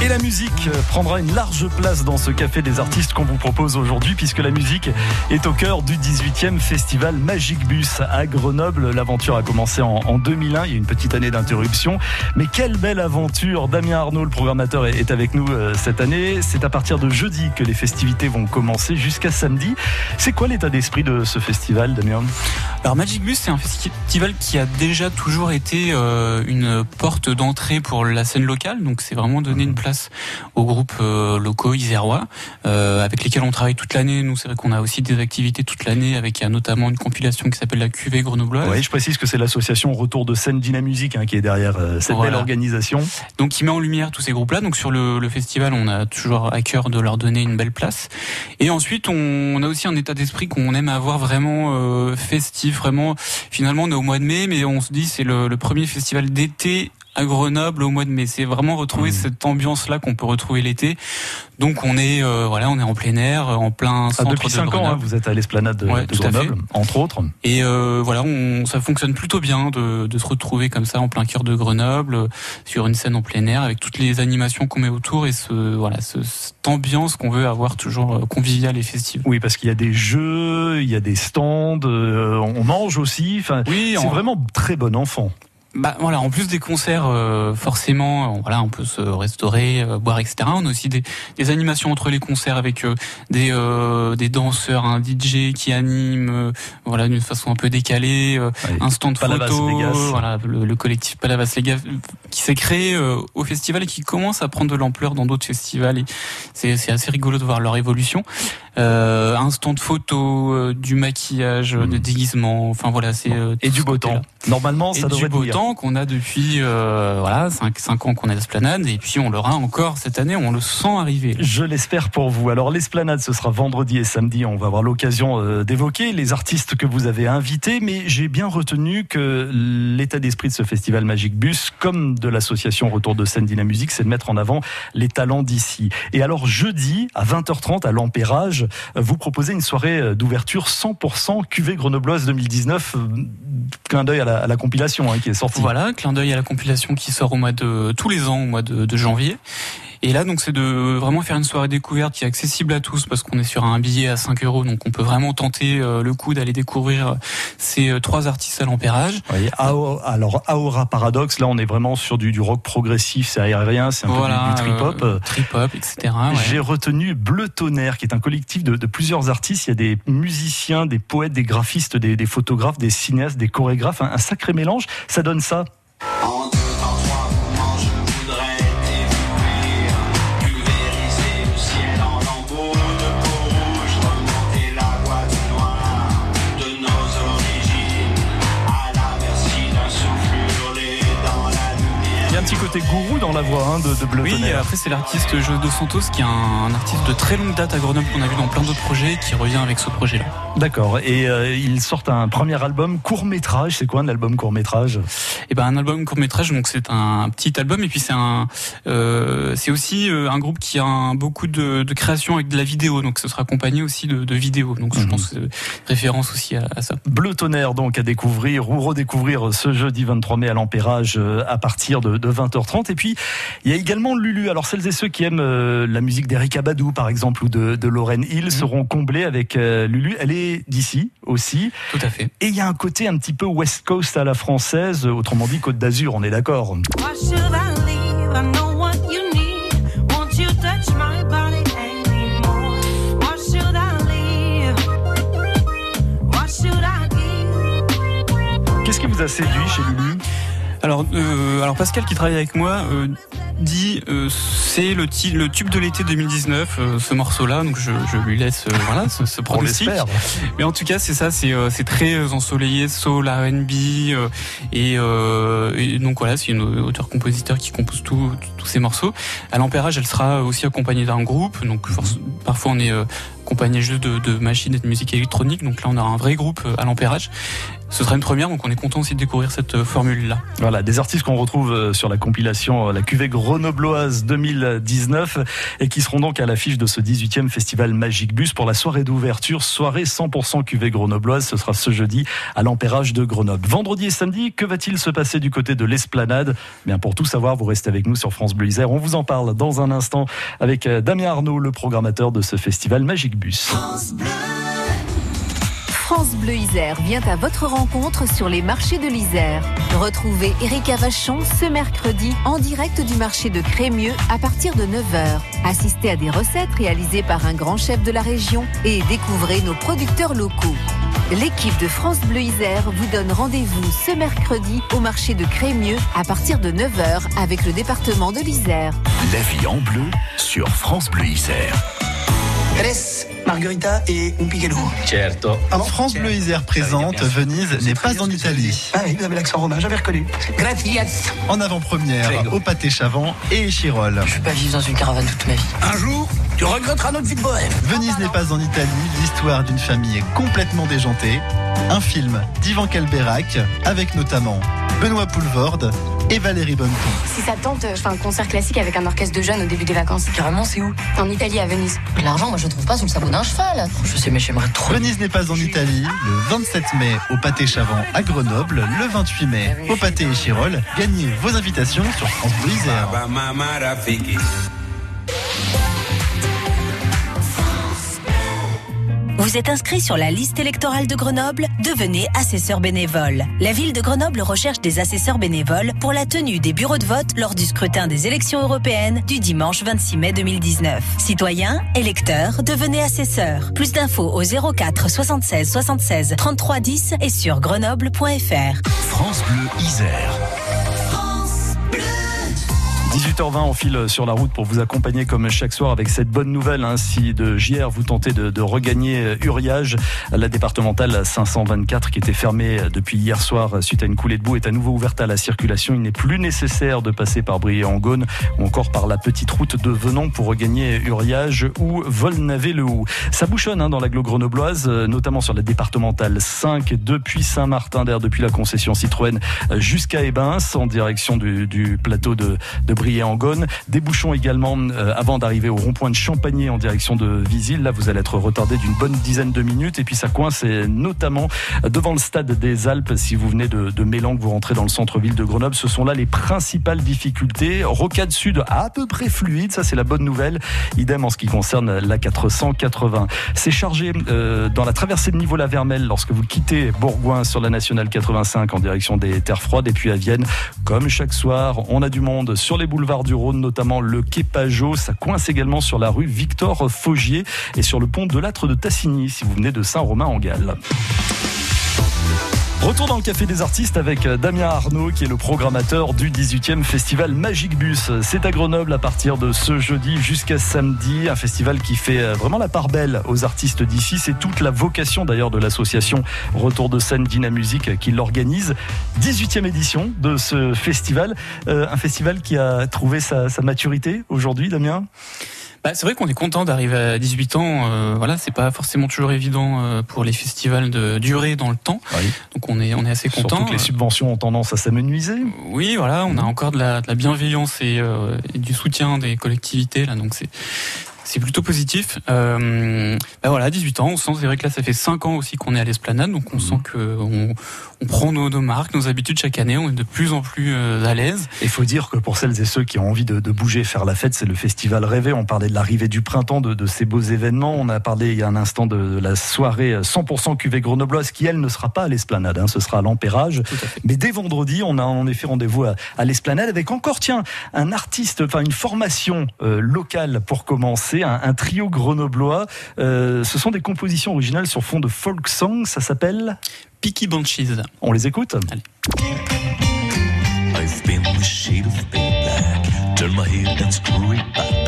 Et la musique prendra une large place dans ce café des artistes qu'on vous propose aujourd'hui puisque la musique est au cœur du 18e festival Magic Bus à Grenoble. L'aventure a commencé en, 2001, il y a une petite année d'interruption. Mais quelle belle aventure Damien Arnaud, le programmateur, est avec nous euh, cette année. C'est à partir de jeudi que les festivités vont commencer jusqu'à samedi. C'est quoi l'état d'esprit de ce festival, Damien Alors Magic Bus, c'est un festival qui a déjà toujours été euh, une porte d'entrée pour la scène locale. Donc c'est vraiment donné une place aux groupes euh, locaux isérois, euh, avec lesquels on travaille toute l'année. Nous, c'est vrai qu'on a aussi des activités toute l'année, avec notamment une compilation qui s'appelle la QV Grenobloise. Oui, je précise que c'est l'association Retour de scène Dynamusique hein, qui est derrière euh, cette belle organisation. Donc, qui met en lumière tous ces groupes-là. Donc, sur le, festival, on a toujours à cœur de leur donner une belle place. Et ensuite, on, a aussi un état d'esprit qu'on aime avoir vraiment festif, vraiment. Finalement, on est au mois de mai, mais on se dit c'est le premier festival d'été à Grenoble au mois de mai. C'est vraiment retrouver mmh. cette ambiance-là qu'on peut retrouver l'été. Donc on est euh, voilà, on est en plein air, en plein ah, centre depuis 5 ans, hein, vous êtes à l'esplanade de, Grenoble, entre autres. Et euh, voilà, on, ça fonctionne plutôt bien de, de, se retrouver comme ça en plein cœur de Grenoble, sur une scène en plein air, avec toutes les animations qu'on met autour et ce voilà, ce, cette ambiance qu'on veut avoir toujours euh, conviviale et festive. Oui, parce qu'il y a des jeux, il y a des stands, on mange aussi. Enfin, oui, c'est vraiment très bon enfant. Bah voilà, en plus des concerts, euh, forcément, voilà, on peut se restaurer, euh, boire, etc. On a aussi des, des, animations entre les concerts avec euh, des, des danseurs, un DJ qui anime, voilà, d'une façon un peu décalée, un stand photo, voilà, le, collectif Palavas Legas qui s'est créé au festival et qui commence à prendre de l'ampleur dans d'autres festivals. C'est assez rigolo de voir leur évolution. un stand photo, du maquillage, de hmm. déguisement, enfin voilà, c'est et du beau temps. Normalement, ça devrait du beau temps qu'on a depuis euh, voilà 5, 5 ans qu'on a l'esplanade et puis on l'aura encore cette année, on le sent arriver. Je l'espère pour vous. Alors l'esplanade, ce sera vendredi et samedi, on va avoir l'occasion euh, d'évoquer les artistes que vous avez invités, mais j'ai bien retenu que l'état d'esprit de ce festival Magic Bus, comme de l'association Retour de scène Dynamusique, c'est de mettre en avant les talents d'ici. Et alors jeudi à 20h30 à l'Empérage, vous proposez une soirée euh, d'ouverture 100% QV grenobloise 2019 clin d'œil à, la, compilation hein, qui est sortie. Voilà, clin d'œil à la compilation qui sort au mois de tous les ans au mois de, de janvier. Et là, donc, c'est de vraiment faire une soirée découverte qui est accessible à tous parce qu'on est sur un billet à 5 euros, donc on peut vraiment tenter euh, le coup d'aller découvrir euh, ces euh, trois artistes à l'ampérage. Oui, alors Aura Paradox, là, on est vraiment sur du, du rock progressif, c'est aérien, c'est un peu du, trip-hop. trip-hop, etc. J'ai retenu Bleu Tonnerre, qui est un collectif de, de, plusieurs artistes. Il y a des musiciens, des poètes, des graphistes, des, des photographes, des cinéastes, des chorégraphes, un, un sacré mélange. Ça donne ça. La voix hein, de, de Bleu Oui, après c'est l'artiste José Dos Santos qui est un, artiste de très longue date à Grenoble qu'on a vu dans plein d'autres projets qui revient avec ce projet-là. D'accord. Et euh, il sort un premier album court métrage. C'est quoi un album court métrage? Eh ben un album court métrage, donc c'est un petit album et puis c'est un, euh, c'est aussi euh, un groupe qui a beaucoup de, de, création avec de la vidéo, donc ce sera accompagné aussi de, de vidéos. Donc je mhm. pense que référence aussi à, à, ça. Bleu tonnerre donc à découvrir ou redécouvrir ce jeudi 23 mai à l'Empérage euh, à partir de, de 20 20h30. Et puis, il y a également Lulu. Alors, celles et ceux qui aiment euh, la musique d'Eric Abadou, par exemple, ou de, de Lorraine Hill, mhm. seront comblés avec euh, Lulu. Elle est d'ici aussi. Tout à fait. Et il y a un côté un petit peu West Coast à la française, autrement dit Côte d'Azur, on est d'accord. Qu'est-ce qui vous a séduit chez Lulu? Alors, euh, alors Pascal qui travaille avec moi euh, dit euh, c'est le, le tube de l'été 2019 euh, ce morceau-là donc je, je, lui laisse euh, voilà ce, ce pronostic. Mais en tout cas c'est ça c'est c'est très ensoleillé soul R&B et, et, donc voilà c'est une auteur-compositeur qui compose tous ces morceaux. À l'Empérage elle sera aussi accompagnée d'un groupe donc mhm. parfois on est accompagné juste de, de machines et de musique électronique donc là on aura un vrai groupe à l'Empérage ce sera une première, donc on est content aussi de découvrir cette formule-là. Voilà, des artistes qu'on retrouve sur la compilation La Cuvée Grenobloise 2019 et qui seront donc à l'affiche de ce 18e festival Magic Bus pour la soirée d'ouverture, soirée 100% Cuvée Grenobloise. Ce sera ce jeudi à l'Empérage de Grenoble. Vendredi et samedi, que va-t-il se passer du côté de l'Esplanade? Bien, pour tout savoir, vous restez avec nous sur France Bleu Isère. On vous en parle dans un instant avec euh, Damien Arnaud, le programmateur de ce festival Magic Bus. France Bleu. France Bleu Isère vient à votre rencontre sur les marchés de l'Isère. Retrouvez Erika Vachon ce mercredi en direct du marché de Crémieux à partir de 9h. Assistez à des recettes réalisées par un grand chef de la région et découvrez nos producteurs locaux. L'équipe de France Bleu Isère vous donne rendez-vous ce mercredi au marché de Crémieux à partir de 9h avec le département de l'Isère. La vie en bleu sur France Bleu Isère. Tres, Margarita et un. Certo. Bon France Bleu Isère présente Venise n'est pas en Italie. Ah oui, vous avez l'accent romain, j'avais reconnu. Gracias. En avant-première, au pâté Chavant et Échirol. Je vais pas vivre dans une caravane toute ma vie. Un jour, tu regretteras notre vie de bohème. Venise n'est pas en Italie, l'histoire d'une famille complètement déjantée. Un film d'Ivan Calberac, avec notamment Benoît Poulvorde et Valérie Bonneton. Si ça tente, je fais un concert classique avec un orchestre de jeunes au début des vacances. Carrément, c'est où? En Italie, à Venise. L'argent, moi je le trouve pas sous le sabot d'un cheval. Je sais, mais j'aimerais trop. Venise n'est pas en Italie, le 27 mai au pâté Chavant à Grenoble, le 28 mai au pâté Échirol. Gagnez vos invitations sur France Bleu Vous êtes inscrit sur la liste électorale de Grenoble Devenez assesseur bénévole. La ville de Grenoble recherche des assesseurs bénévoles pour la tenue des bureaux de vote lors du scrutin des élections européennes du dimanche 26 mai 2019. Citoyens, électeurs, devenez assesseurs. Plus d'infos au 04 76 76 33 10 et sur grenoble.fr. France Bleu Isère. 18h20, on file sur la route pour vous accompagner comme chaque soir avec cette bonne nouvelle. Hein, si de JR vous tentez de, de, regagner Uriage, la départementale 524 qui était fermée depuis hier soir suite à une coulée de boue est à nouveau ouverte à la circulation. Il n'est plus nécessaire de passer par Briey-en-Gaune ou encore par la petite route de Venon pour regagner Uriage ou Volnavé-le-Houx. Ça bouchonne hein, dans l'agglo grenobloise, notamment sur la départementale 5 depuis Saint-Martin-d'Air, depuis la concession Citroën jusqu'à Ebens en direction du, du plateau de, de Briey-en-Gaune. Des bouchons également euh, avant d'arriver au rond-point de Champagné en direction de Visil. Là, vous allez être retardé d'une bonne dizaine de minutes. Et puis ça coince notamment devant le stade des Alpes. Si vous venez de, de Mélan, que vous rentrez dans le centre-ville de Grenoble, ce sont là les principales difficultés. Rocade Sud à peu près fluide, ça c'est la bonne nouvelle. Idem en ce qui concerne la 480. C'est chargé euh, dans la traversée de Niveau-la-Vermelle lorsque vous quittez Bourgoin sur la nationale 85 en direction des terres froides. Et puis à Vienne, comme chaque soir, on a du monde sur les boulevards du Rhône, notamment le quai Pajot. Ça coince également sur la rue Victor Faugier et sur le pont de l'Âtre de Tassigny si vous venez de Saint-Romain-en-Galles. Retour dans le Café des Artistes avec Damien Arnaud, qui est le programmateur du 18e festival Magic Bus. C'est à Grenoble à partir de ce jeudi jusqu'à samedi. Un festival qui fait vraiment la part belle aux artistes d'ici. C'est toute la vocation d'ailleurs de l'association Retour de scène Dynamusique qui l'organise. 18e édition de ce festival. Euh, un festival qui a trouvé sa, sa maturité aujourd'hui, Damien? Bah, c'est vrai qu'on est content d'arriver à 18 ans. Euh, voilà, c'est pas forcément toujours évident euh, pour les festivals de durer dans le temps. Oui. Donc on est on est assez content. Surtout que les subventions ont tendance à s'amenuiser. Oui, voilà, on a encore de la, de la bienveillance et, euh, et, du soutien des collectivités là, donc c'est c'est plutôt positif. Euh, ben voilà, 18 ans, on sent, c'est vrai que là, ça fait 5 ans aussi qu'on est à l'esplanade, donc on mmh. sent que on, on prend nos, nos, marques, nos habitudes chaque année, on est de plus en plus euh, à l'aise. Il faut dire que pour celles et ceux qui ont envie de, de bouger, faire la fête, c'est le festival rêvé. On parlait de l'arrivée du printemps, de, de, ces beaux événements. On a parlé il y a un instant de, la soirée 100% cuvée grenobloise, qui elle ne sera pas à l'esplanade, hein, ce sera à l'Empérage. Mais dès vendredi, on a en effet rendez-vous à, à l'esplanade avec encore, tiens, un artiste, enfin une formation euh, locale pour commencer un, un, trio grenoblois. Euh, ce sont des compositions originales sur fond de folk song. Ça s'appelle Peaky Banshees. On les écoute Allez. I've been the shade of black. Turn my head and screw it back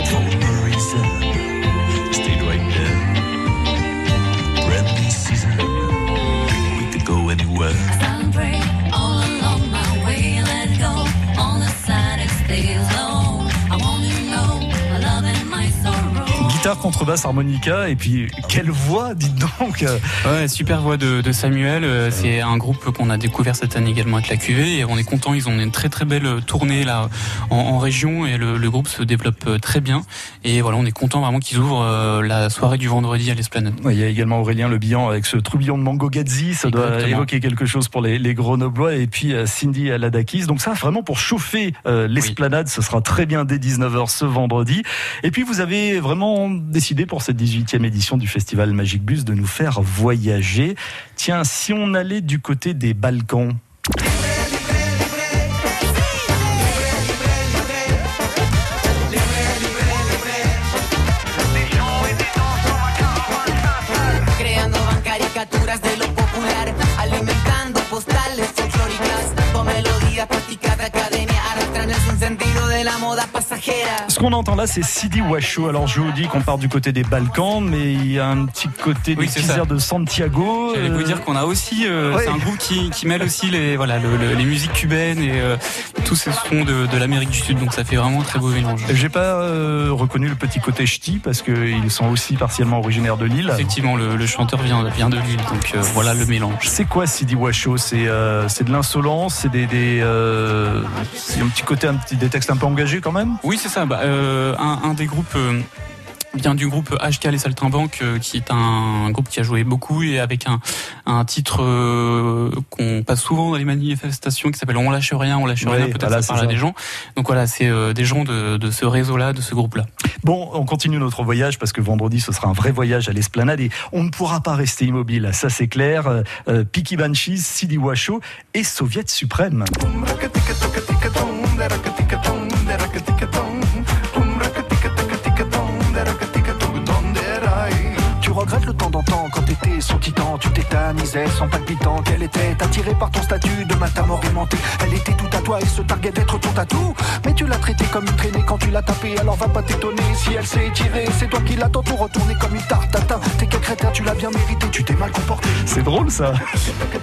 guitare, contrebasse, harmonica, et puis quelle voix, dites donc Ouais, super voix de, de Samuel. Euh, C'est un groupe qu'on a découvert cette année également avec la QV et on est content. Ils ont une très très belle tournée là en, en région et le, le groupe se développe euh, très bien. Et voilà, on est content vraiment qu'ils ouvrent euh, la soirée du vendredi à l'Esplanade. Ouais, Il y a également Aurélien Le Bihan avec ce troubillon de Mango Gazzi, ça doit évoquer quelque chose pour les, les Grenoblois, et puis Cindy Aladakis. Donc ça, vraiment pour chauffer euh, l'esplanade, ce sera très bien dès 19h ce vendredi. Et puis vous avez vraiment décidé pour cette 18e édition du Festival Magic Bus de nous faire voyager. Tiens, si on allait du côté des Balkans, Ce qu'on entend là, c'est Sidi Washo. Alors, je vous dis qu'on part du côté des Balkans, mais il y a un petit côté des Oui, airs de Santiago. J'allais vous Euh, dire qu'on a aussi, euh, ouais. c'est un groupe qui, qui mêle aussi les, voilà, le- le- les musiques cubaines et euh, tous ces sons de, de l'Amérique du Sud. Donc ça fait vraiment un très beau mélange. J'ai pas euh, reconnu le petit côté ch'ti parce qu'ils sont aussi partiellement originaires de Lille. Effectivement, le, le chanteur vient, vient de Lille, donc euh, voilà le mélange. C'est quoi Sidi Washo C'est euh, c'est de l'insolence, c'est des, des euh, c'est un petit côté, un petit, des textes un peu engagés quand même? Oui, c'est ça. Bah, euh, un, un des groupes euh, vient du groupe HK Les Saltimbanques, euh, qui est un, groupe qui a joué beaucoup et avec un, un titre euh, qu'on passe souvent dans les manifestations qui s'appelle On lâche rien, on lâche Ouais, rien. Peut-être voilà, ça parle à des gens. Donc voilà, c'est euh, des gens de, de ce réseau-là, de ce groupe-là. Bon, on continue notre voyage parce que vendredi ce sera un vrai voyage à l'esplanade et on ne pourra pas rester immobile, ça c'est clair. Euh, euh, Piki Banshees, Sidi Washo et Soviet suprême. T'étais son titan, tu tétanisais son palpitant. Qu'elle était attirée par ton statut de matamor aimanté. Elle était tout à toi et se targuait d'être ton tatou. Mais tu l'as traitée comme une traînée quand tu l'as tapée. Alors va pas t'étonner si elle s'est étirée. C'est toi qui l'as tantôt retournée comme une tarte. T'es quel crétin, tu l'as bien mérité, tu t'es mal comporté. C'est drôle ça.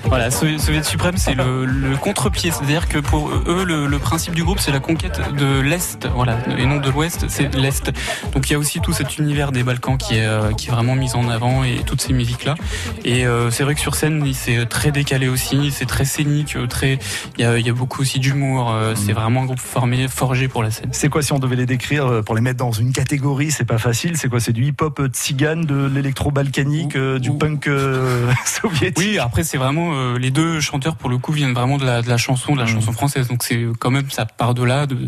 Voilà, Soviet suprême, c'est le, le contre-pied. C'est-à-dire que pour eux, le, le principe du groupe, c'est la conquête de l'Est, voilà, et non de l'Ouest, c'est l'Est. Donc il y a aussi tout cet univers des Balkans qui est, euh, qui est vraiment mis en avant et toutes ces musiques-là. Et euh, c'est vrai que sur scène, il- c'est très décalé aussi, c'est très scénique, euh, très, il y a, il y a beaucoup aussi d'humour. euh, C'est vraiment un groupe formé, forgé pour la scène. C'est quoi si on devait les décrire euh, pour les mettre dans une catégorie C'est pas facile. C'est quoi C'est du hip-hop euh, tzigane, de l'électro-balkanique, euh, du punk euh, soviétique? Oui, après c'est vraiment euh, les deux chanteurs pour le coup viennent vraiment de la, de la chanson, de la chanson française. Donc c'est quand même ça part de là, de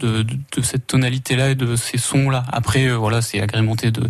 de, cette tonalité là et de ces sons là. Après euh, voilà, c'est agrémenté de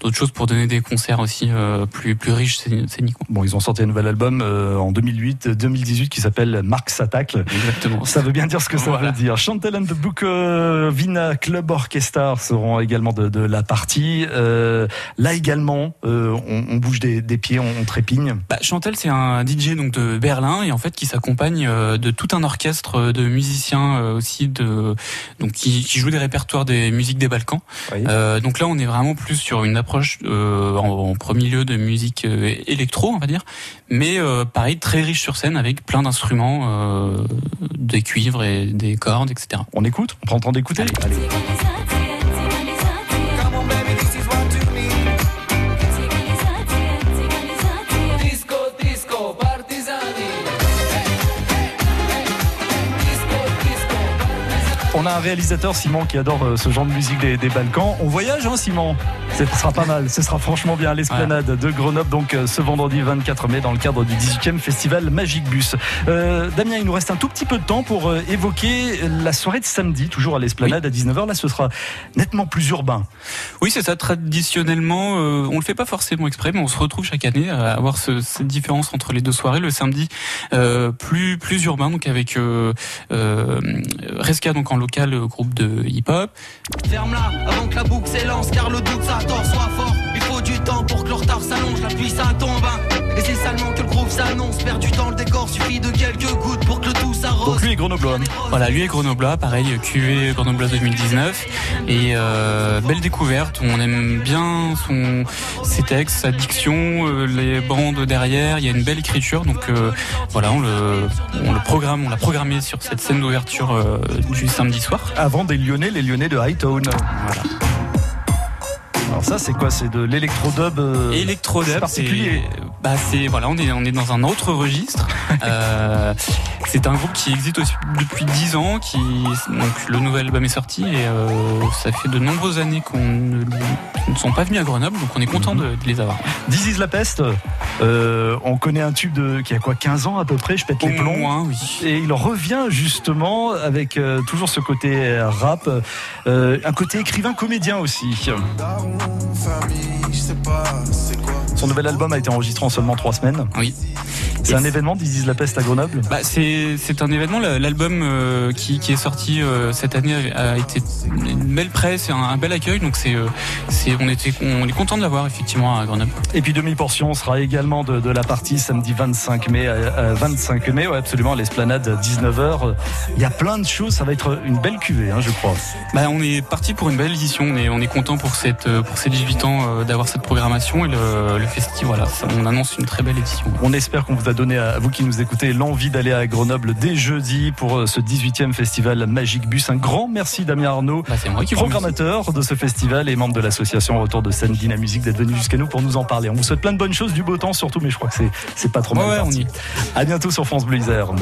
d'autres choses pour donner des concerts aussi euh, plus plus riches scén- scéniquement. Bon, ils ont sorti un nouvel album euh, en 2008, 2018 qui s'appelle Marx s'attaque. Exactement. Ça veut bien dire ce que ça Voilà. veut dire. Chantal and the Bukovina Club Orchestra seront également de, de la partie. Euh, là également, euh, on, on bouge des, des pieds, on, on trépigne. Bah, Chantel, c'est un DJ donc de Berlin et en fait qui s'accompagne euh, de tout un orchestre de musiciens euh, aussi de donc qui, qui joue des répertoires des musiques des Balkans. Oui. Euh, donc là, on est vraiment plus sur une approche euh, en, en premier lieu de musique euh, électro, on va dire, mais euh, pareil très riche sur scène avec plein d'instruments, euh, des cuivres et des cordes, etc. On écoute? On prend le temps d'écouter? Allez. On a un réalisateur, Simon, qui adore euh, ce genre de musique des, des Balkans. On voyage, hein, Simon Ce sera pas mal. Ce sera franchement bien à l'esplanade de Grenoble, donc euh, ce vendredi 24 mai, dans le cadre du 18e Festival Magic Bus. Euh, Damien, il nous reste un tout petit peu de temps pour euh, évoquer la soirée de samedi, toujours à l'esplanade à 19h. Là, ce sera nettement plus urbain. Oui, c'est ça. Traditionnellement, euh, on le fait pas forcément exprès, mais on se retrouve chaque année à avoir ce- cette différence entre les deux soirées. Le samedi, plus plus urbain, donc avec Reska, donc en local, euh, groupe de hip-hop. Ferme-la avant que la boucle s'élance car le doute ça tord soit fort du temps pour que le retard s'allonge, la pluie ça tombe hein. Et c'est salement que le groove s'annonce Perdu dans le décor, suffit de quelques gouttes pour que le tout s'arrose Donc lui est grenoblois. Voilà, lui est grenoblois, pareil, QV grenoblois 2019. Et euh, belle découverte, on aime bien son, ses textes, sa diction, euh, les bandes derrière, il y a une belle écriture. Donc euh, voilà, on le, on le programme, on l'a programmé sur cette scène d'ouverture euh, du samedi soir. Avant des Lyonnais, les Lyonnais de Hightown. Voilà. Alors ça, c'est quoi? C'est de l'électrodub euh, particulier. Bah c'est voilà, on est on est dans un autre registre. Euh, c'est un groupe qui existe aussi depuis 10 ans, qui donc le nouvel album est sorti et euh, ça fait de nombreuses années qu'on ne, qu'ils ne sont pas venus à Grenoble, donc on est content de, de les avoir. This is la peste. Euh, on connaît un tube de qui a quoi 15 ans à peu près, je pète les Au plombs. moins, oui. Et il revient justement avec euh, toujours ce côté rap, euh, un côté écrivain comédien aussi. Son nouvel album a été enregistré en seulement trois semaines. Oui. C'est un événement, is la peste à Grenoble? Bah, c'est c'est un événement. L'album euh, qui, qui est sorti euh, cette année a, été une belle presse et un, un bel accueil. Donc c'est euh, c'est on était on est content de l'avoir effectivement à Grenoble. Et puis demi-portion sera également de, de la partie samedi 25 mai. euh, 25 mai, ouais, absolument, à l'esplanade 19h. Il y a plein de choses, ça va être une belle cuvée, hein, je crois. Bah, on est parti pour une belle édition. On est on est content pour cette pour ces 18 ans euh, d'avoir cette programmation et le, le festival. Voilà, ça- on annonce une très belle édition. On espère qu'on vous a donné à vous qui nous écoutez l'envie d'aller à Grenoble dès jeudi pour euh, ce 18e festival Magic Bus. Un grand merci Damien Arnaud, Bah, moi qui programmateur de ce festival et membre de l'association Retour de scène Dynamusique d'être venu jusqu'à nous pour nous en parler. On vous souhaite plein de bonnes choses, du beau temps surtout, mais je crois que c'est pas trop mal ouais, on y. À bientôt sur France Bleu Isère.